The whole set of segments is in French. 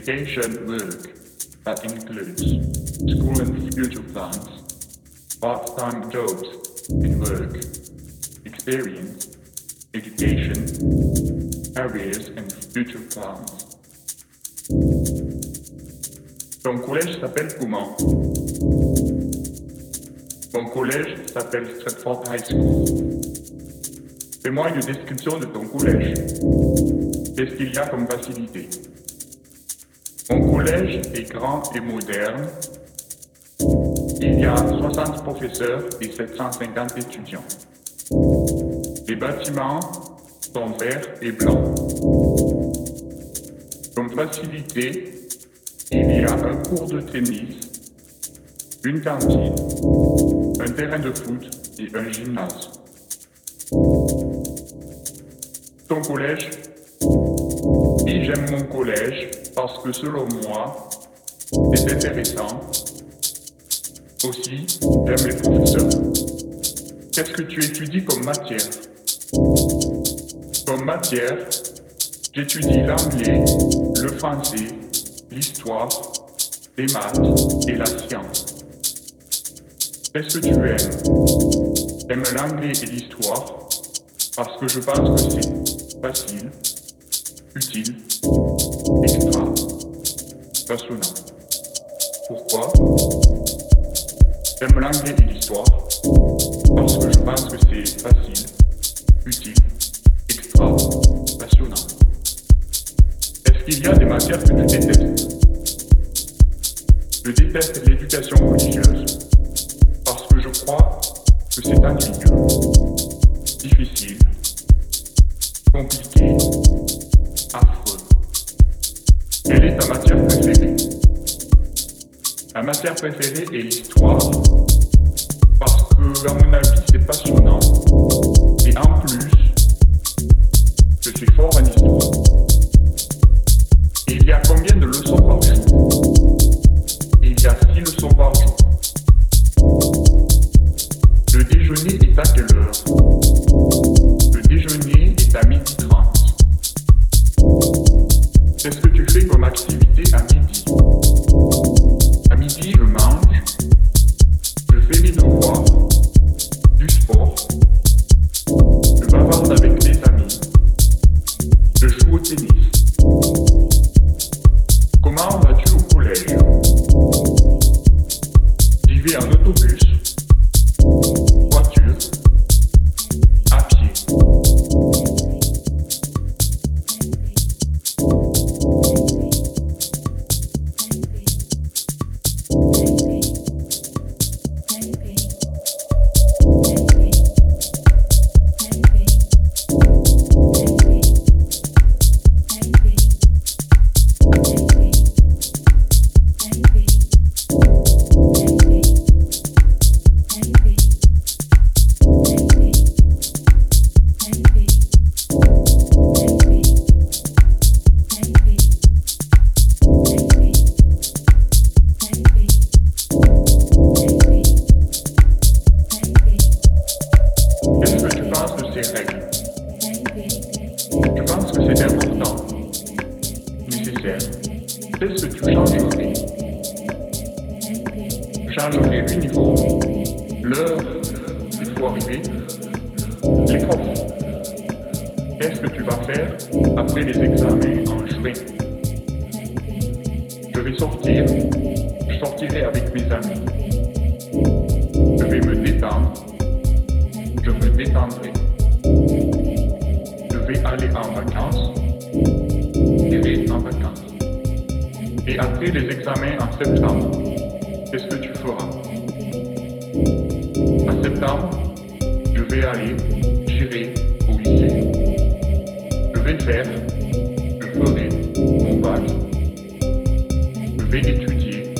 education work that includes school and future plans, part-time jobs and work, experience, education, careers and future plans. Ton collège s'appelle comment? Mon collège s'appelle Stratford High School. Fais-moi une description de ton collège. Qu'est-ce qu'il y a comme facilité? Mon collège est grand et moderne. Il y a 60 professeurs et 750 étudiants. Les bâtiments sont verts et blancs. Comme facilité, il y a un cours de tennis, une cantine, un terrain de foot et un gymnase. Ton collège j'aime mon collège parce que selon moi, c'est intéressant. Aussi, j'aime les professeurs. Qu'est-ce que tu étudies comme matière? Comme matière, j'étudie l'anglais, le français, l'histoire, les maths et la science. Qu'est-ce que tu aimes? J'aime l'anglais et l'histoire? Parce que je pense que c'est facile, utile, passionnant. Pourquoi? J'aime l'anglais et l'histoire parce que je pense que c'est facile, utile, extra, passionnant. Est-ce qu'il y a des matières que tu détestes Je déteste l'éducation religieuse parce que je crois que c'est ennuyeux, difficile, compliqué, affreux. Quelle est ta matière préférée. Ma matière préférée est l'histoire. Parce que, à mon avis, c'est passionnant. Et en plus, je suis fort en profs. Qu'est-ce que tu vas faire après les examens en juin? Je vais sortir, je sortirai avec mes amis. Je vais me détendre je me détendrai. Je vais aller en vacances. J'irai en vacances. Et après les examens en septembre, qu'est-ce que tu feras? En septembre, vais aller, j'irai au lycée. Je vais faire, je ferai mon bac. Je vais étudier,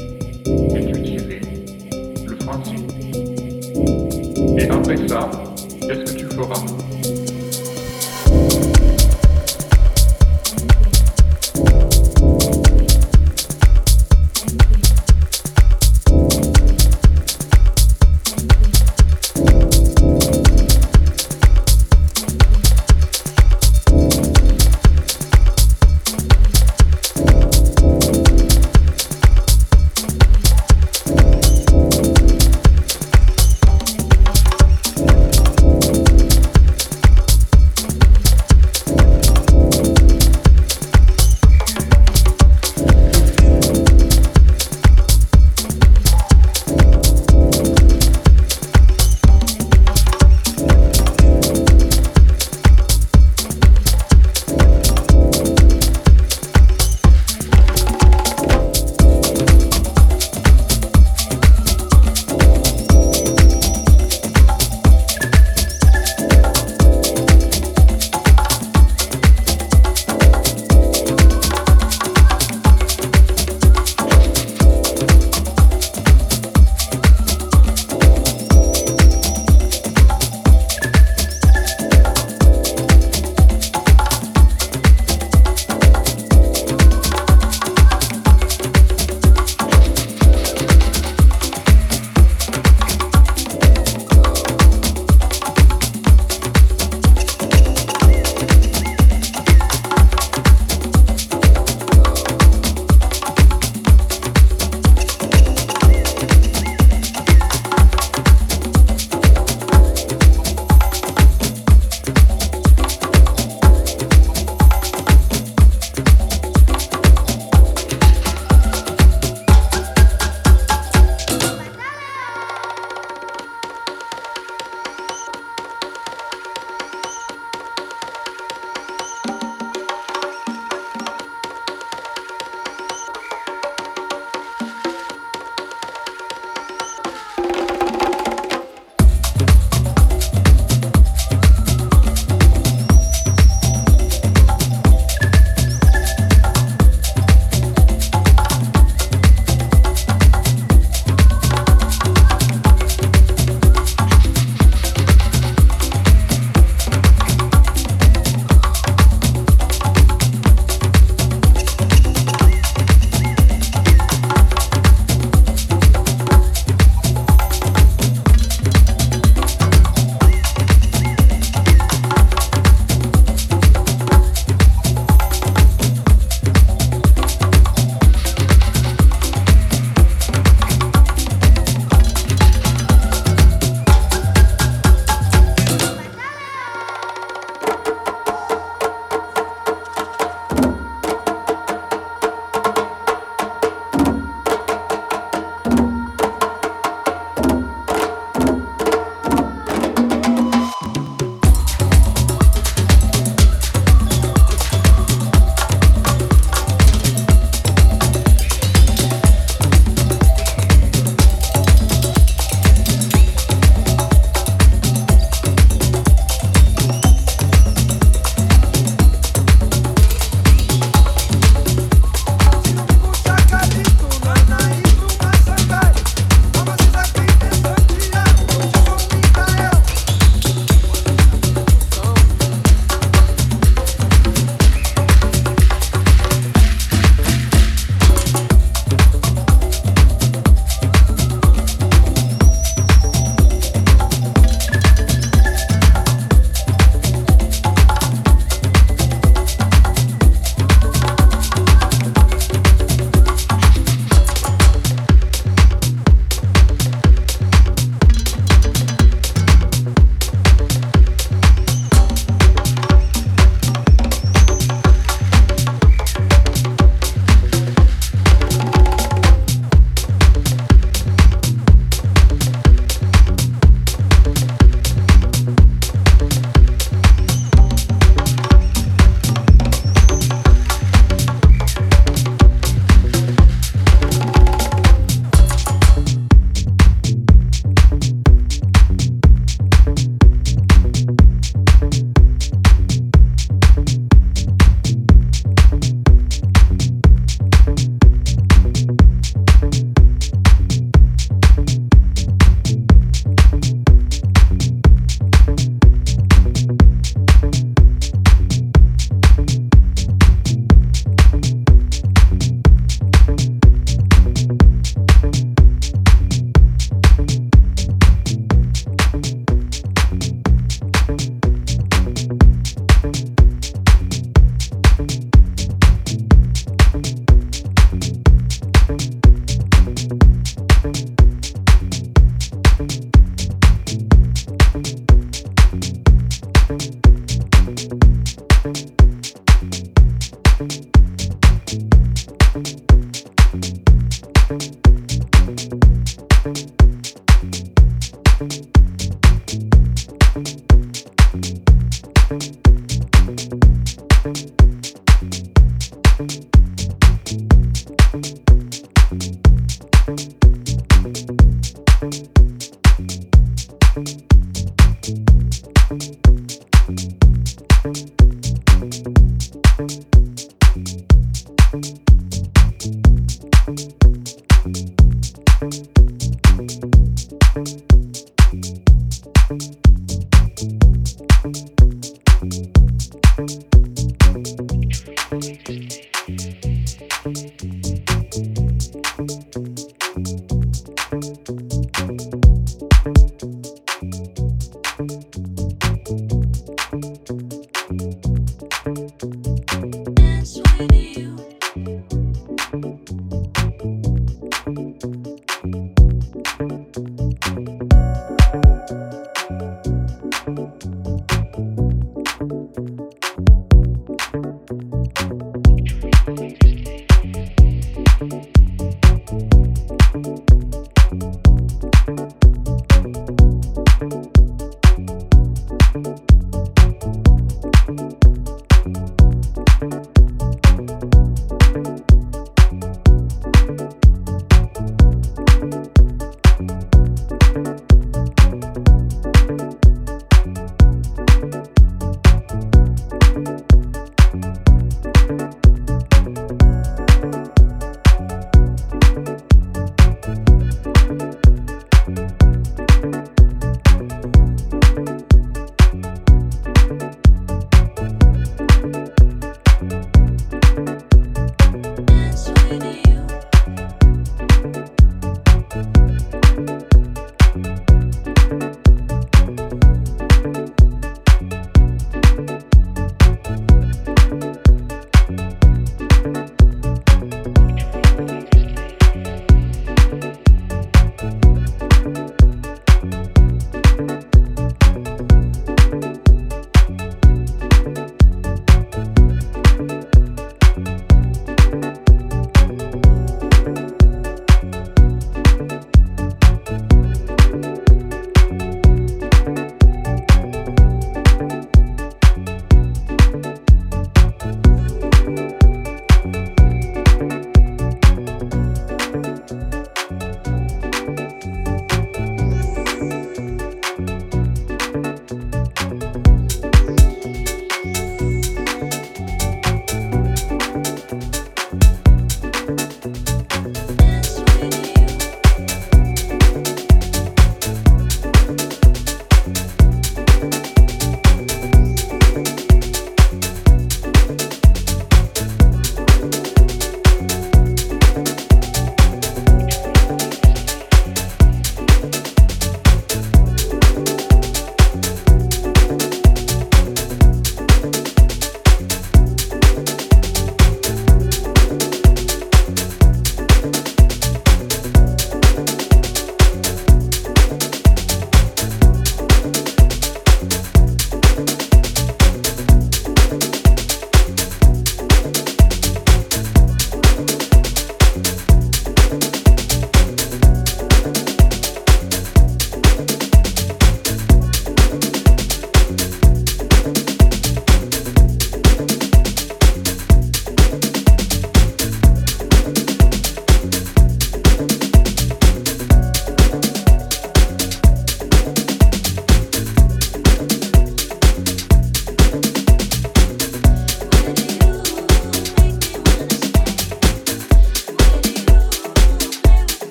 étudierai le français. Et après ça, qu'est-ce que tu feras?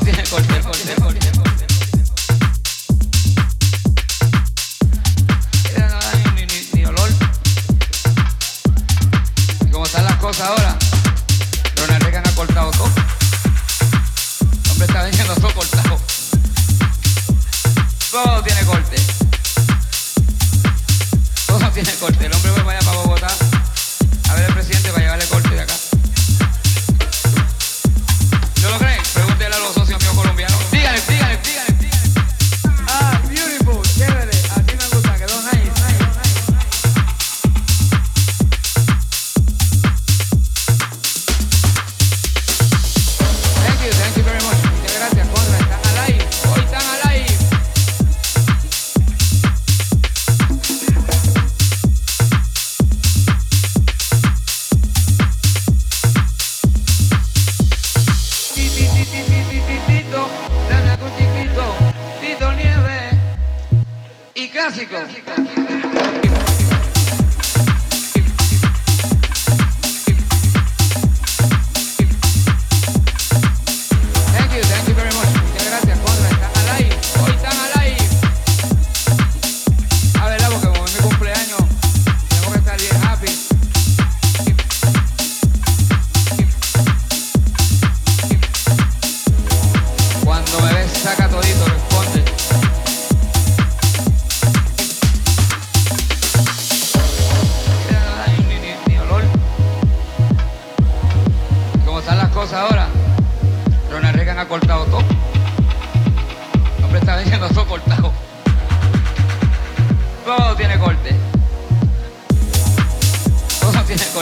tiene corte. Todo tiene.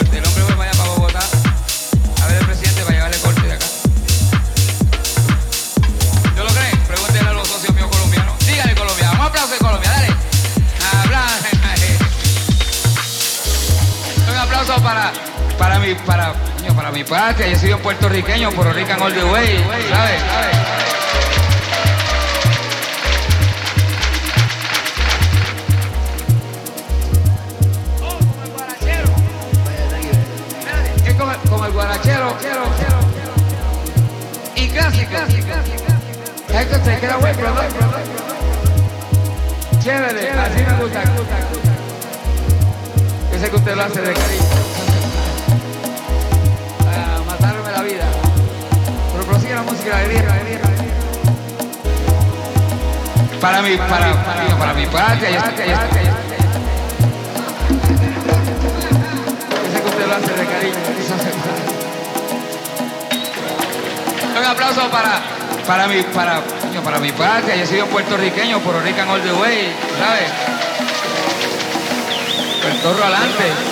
corte. El hombre fue para allá para Bogotá a ver el presidente para llevarle corte de acá. ¿No lo creen? Pregúntenle a los socios míos colombianos. Dígale Colombia, un aplauso de Colombia, dale. Un aplauso para, para mi, para, para mi patria. Yo soy un puertorriqueño, puertorrican all the way, ¿sabes? ¿Sabes? sé que usted lo hace de cariño. Para matarme la vida. Pero prosigue la música, de bien, Para mi, para, para, para, digo, para mi patria, yo sé que usted lo hace de cariño. Un aplauso para, para mi, para, para mi patria. Yo soy un puertorriqueño, por Rican all the way, ¿sabes? Torro adelante.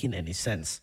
making any sense.